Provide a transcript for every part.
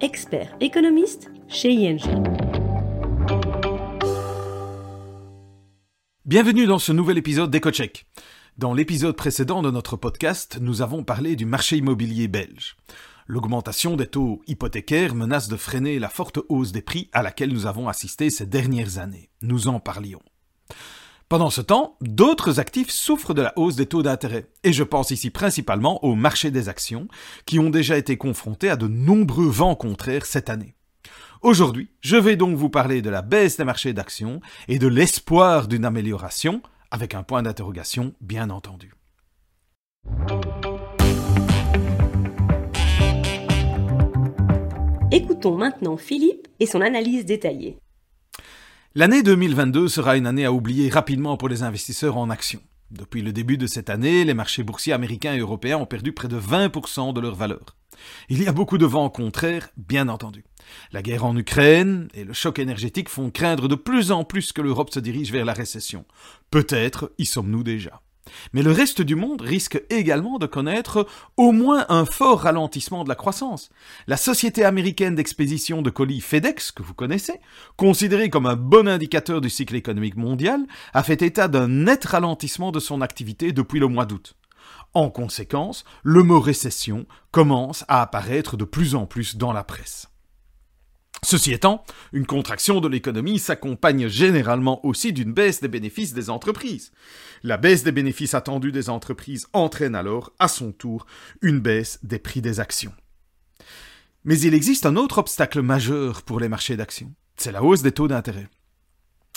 expert économiste chez ING. Bienvenue dans ce nouvel épisode d'EcoCheck. Dans l'épisode précédent de notre podcast, nous avons parlé du marché immobilier belge. L'augmentation des taux hypothécaires menace de freiner la forte hausse des prix à laquelle nous avons assisté ces dernières années. Nous en parlions. Pendant ce temps, d'autres actifs souffrent de la hausse des taux d'intérêt, et je pense ici principalement au marché des actions, qui ont déjà été confrontés à de nombreux vents contraires cette année. Aujourd'hui, je vais donc vous parler de la baisse des marchés d'actions et de l'espoir d'une amélioration, avec un point d'interrogation bien entendu. Écoutons maintenant Philippe et son analyse détaillée. L'année 2022 sera une année à oublier rapidement pour les investisseurs en actions. Depuis le début de cette année, les marchés boursiers américains et européens ont perdu près de 20% de leur valeur. Il y a beaucoup de vents contraires, bien entendu. La guerre en Ukraine et le choc énergétique font craindre de plus en plus que l'Europe se dirige vers la récession. Peut-être y sommes-nous déjà. Mais le reste du monde risque également de connaître au moins un fort ralentissement de la croissance. La société américaine d'expédition de colis FedEx, que vous connaissez, considérée comme un bon indicateur du cycle économique mondial, a fait état d'un net ralentissement de son activité depuis le mois d'août. En conséquence, le mot récession commence à apparaître de plus en plus dans la presse. Ceci étant, une contraction de l'économie s'accompagne généralement aussi d'une baisse des bénéfices des entreprises. La baisse des bénéfices attendus des entreprises entraîne alors, à son tour, une baisse des prix des actions. Mais il existe un autre obstacle majeur pour les marchés d'actions, c'est la hausse des taux d'intérêt.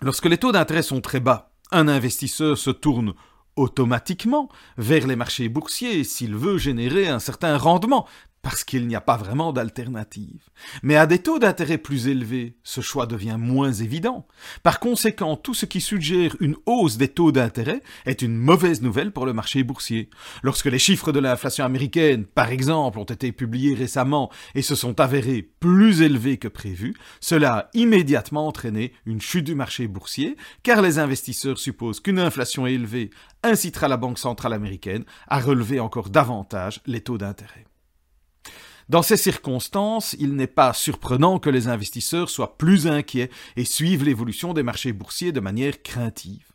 Lorsque les taux d'intérêt sont très bas, un investisseur se tourne automatiquement vers les marchés boursiers s'il veut générer un certain rendement, parce qu'il n'y a pas vraiment d'alternative. Mais à des taux d'intérêt plus élevés, ce choix devient moins évident. Par conséquent, tout ce qui suggère une hausse des taux d'intérêt est une mauvaise nouvelle pour le marché boursier. Lorsque les chiffres de l'inflation américaine, par exemple, ont été publiés récemment et se sont avérés plus élevés que prévu, cela a immédiatement entraîné une chute du marché boursier, car les investisseurs supposent qu'une inflation élevée incitera la Banque centrale américaine à relever encore davantage les taux d'intérêt. Dans ces circonstances, il n'est pas surprenant que les investisseurs soient plus inquiets et suivent l'évolution des marchés boursiers de manière craintive.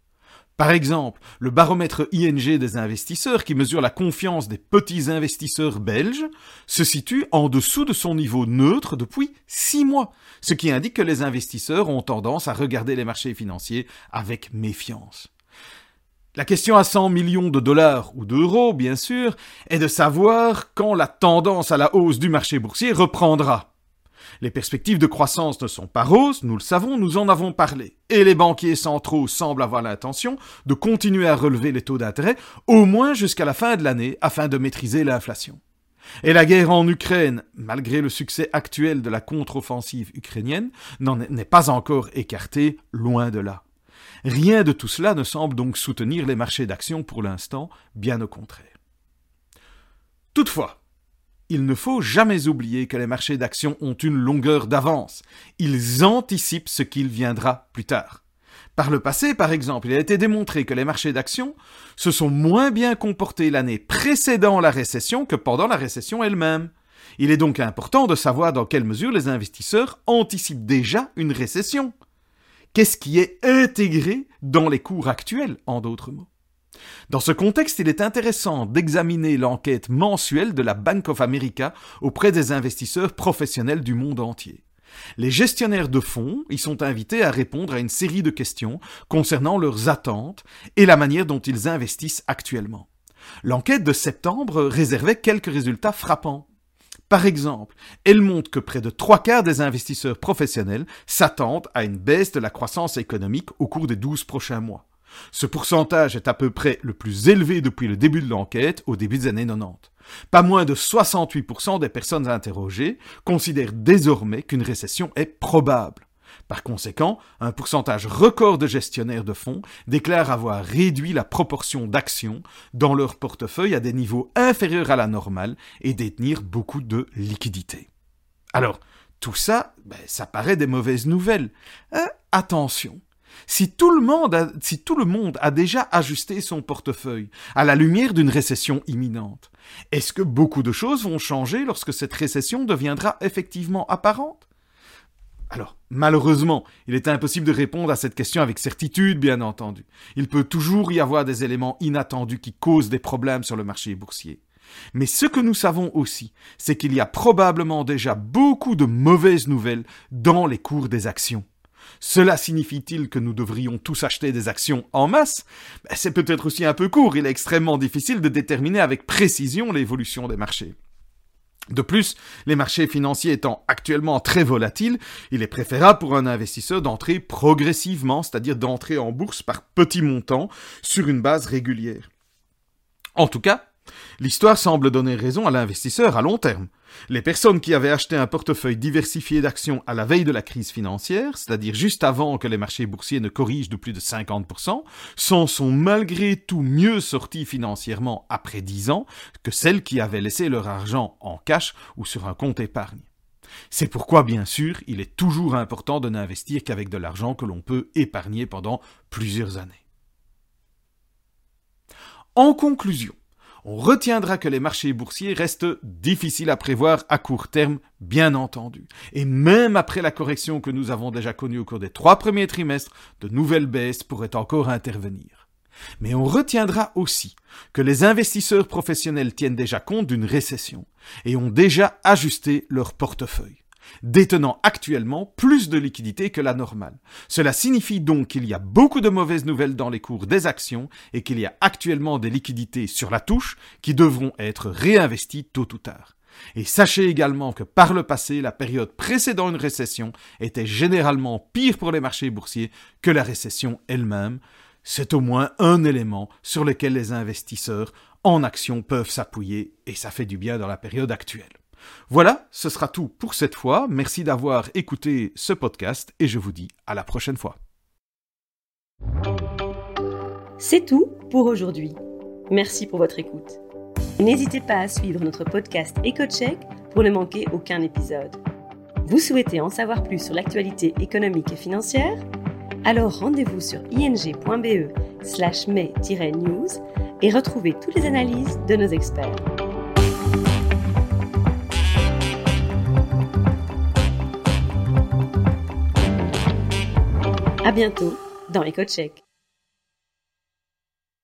Par exemple, le baromètre ING des investisseurs, qui mesure la confiance des petits investisseurs belges, se situe en dessous de son niveau neutre depuis six mois, ce qui indique que les investisseurs ont tendance à regarder les marchés financiers avec méfiance. La question à 100 millions de dollars ou d'euros, bien sûr, est de savoir quand la tendance à la hausse du marché boursier reprendra. Les perspectives de croissance ne sont pas roses, nous le savons, nous en avons parlé. Et les banquiers centraux semblent avoir l'intention de continuer à relever les taux d'intérêt, au moins jusqu'à la fin de l'année, afin de maîtriser l'inflation. Et la guerre en Ukraine, malgré le succès actuel de la contre-offensive ukrainienne, n'en est pas encore écartée, loin de là. Rien de tout cela ne semble donc soutenir les marchés d'actions pour l'instant, bien au contraire. Toutefois, il ne faut jamais oublier que les marchés d'actions ont une longueur d'avance. Ils anticipent ce qu'il viendra plus tard. Par le passé, par exemple, il a été démontré que les marchés d'actions se sont moins bien comportés l'année précédant la récession que pendant la récession elle-même. Il est donc important de savoir dans quelle mesure les investisseurs anticipent déjà une récession. Qu'est-ce qui est intégré dans les cours actuels, en d'autres mots? Dans ce contexte, il est intéressant d'examiner l'enquête mensuelle de la Bank of America auprès des investisseurs professionnels du monde entier. Les gestionnaires de fonds y sont invités à répondre à une série de questions concernant leurs attentes et la manière dont ils investissent actuellement. L'enquête de septembre réservait quelques résultats frappants. Par exemple, elle montre que près de trois quarts des investisseurs professionnels s'attendent à une baisse de la croissance économique au cours des douze prochains mois. Ce pourcentage est à peu près le plus élevé depuis le début de l'enquête, au début des années 90. Pas moins de 68% des personnes interrogées considèrent désormais qu'une récession est probable. Par conséquent, un pourcentage record de gestionnaires de fonds déclarent avoir réduit la proportion d'actions dans leur portefeuille à des niveaux inférieurs à la normale et détenir beaucoup de liquidités. Alors, tout ça, ben, ça paraît des mauvaises nouvelles. Hein, attention, si tout, le monde a, si tout le monde a déjà ajusté son portefeuille à la lumière d'une récession imminente, est-ce que beaucoup de choses vont changer lorsque cette récession deviendra effectivement apparente? Alors, malheureusement, il est impossible de répondre à cette question avec certitude, bien entendu. Il peut toujours y avoir des éléments inattendus qui causent des problèmes sur le marché boursier. Mais ce que nous savons aussi, c'est qu'il y a probablement déjà beaucoup de mauvaises nouvelles dans les cours des actions. Cela signifie-t-il que nous devrions tous acheter des actions en masse? Ben, C'est peut-être aussi un peu court, il est extrêmement difficile de déterminer avec précision l'évolution des marchés. De plus, les marchés financiers étant actuellement très volatiles, il est préférable pour un investisseur d'entrer progressivement, c'est-à-dire d'entrer en bourse par petits montants sur une base régulière. En tout cas, L'histoire semble donner raison à l'investisseur à long terme. Les personnes qui avaient acheté un portefeuille diversifié d'actions à la veille de la crise financière, c'est-à-dire juste avant que les marchés boursiers ne corrigent de plus de 50%, s'en sont malgré tout mieux sorties financièrement après 10 ans que celles qui avaient laissé leur argent en cash ou sur un compte épargne. C'est pourquoi, bien sûr, il est toujours important de n'investir qu'avec de l'argent que l'on peut épargner pendant plusieurs années. En conclusion, on retiendra que les marchés boursiers restent difficiles à prévoir à court terme, bien entendu. Et même après la correction que nous avons déjà connue au cours des trois premiers trimestres, de nouvelles baisses pourraient encore intervenir. Mais on retiendra aussi que les investisseurs professionnels tiennent déjà compte d'une récession et ont déjà ajusté leur portefeuille détenant actuellement plus de liquidités que la normale. Cela signifie donc qu'il y a beaucoup de mauvaises nouvelles dans les cours des actions et qu'il y a actuellement des liquidités sur la touche qui devront être réinvesties tôt ou tard. Et sachez également que par le passé, la période précédant une récession était généralement pire pour les marchés boursiers que la récession elle-même. C'est au moins un élément sur lequel les investisseurs en actions peuvent s'appuyer et ça fait du bien dans la période actuelle. Voilà, ce sera tout pour cette fois. Merci d'avoir écouté ce podcast et je vous dis à la prochaine fois. C'est tout pour aujourd'hui. Merci pour votre écoute. N'hésitez pas à suivre notre podcast EcoCheck pour ne manquer aucun épisode. Vous souhaitez en savoir plus sur l'actualité économique et financière? Alors rendez-vous sur ing.be slash news et retrouvez toutes les analyses de nos experts. À bientôt dans EcoCheck.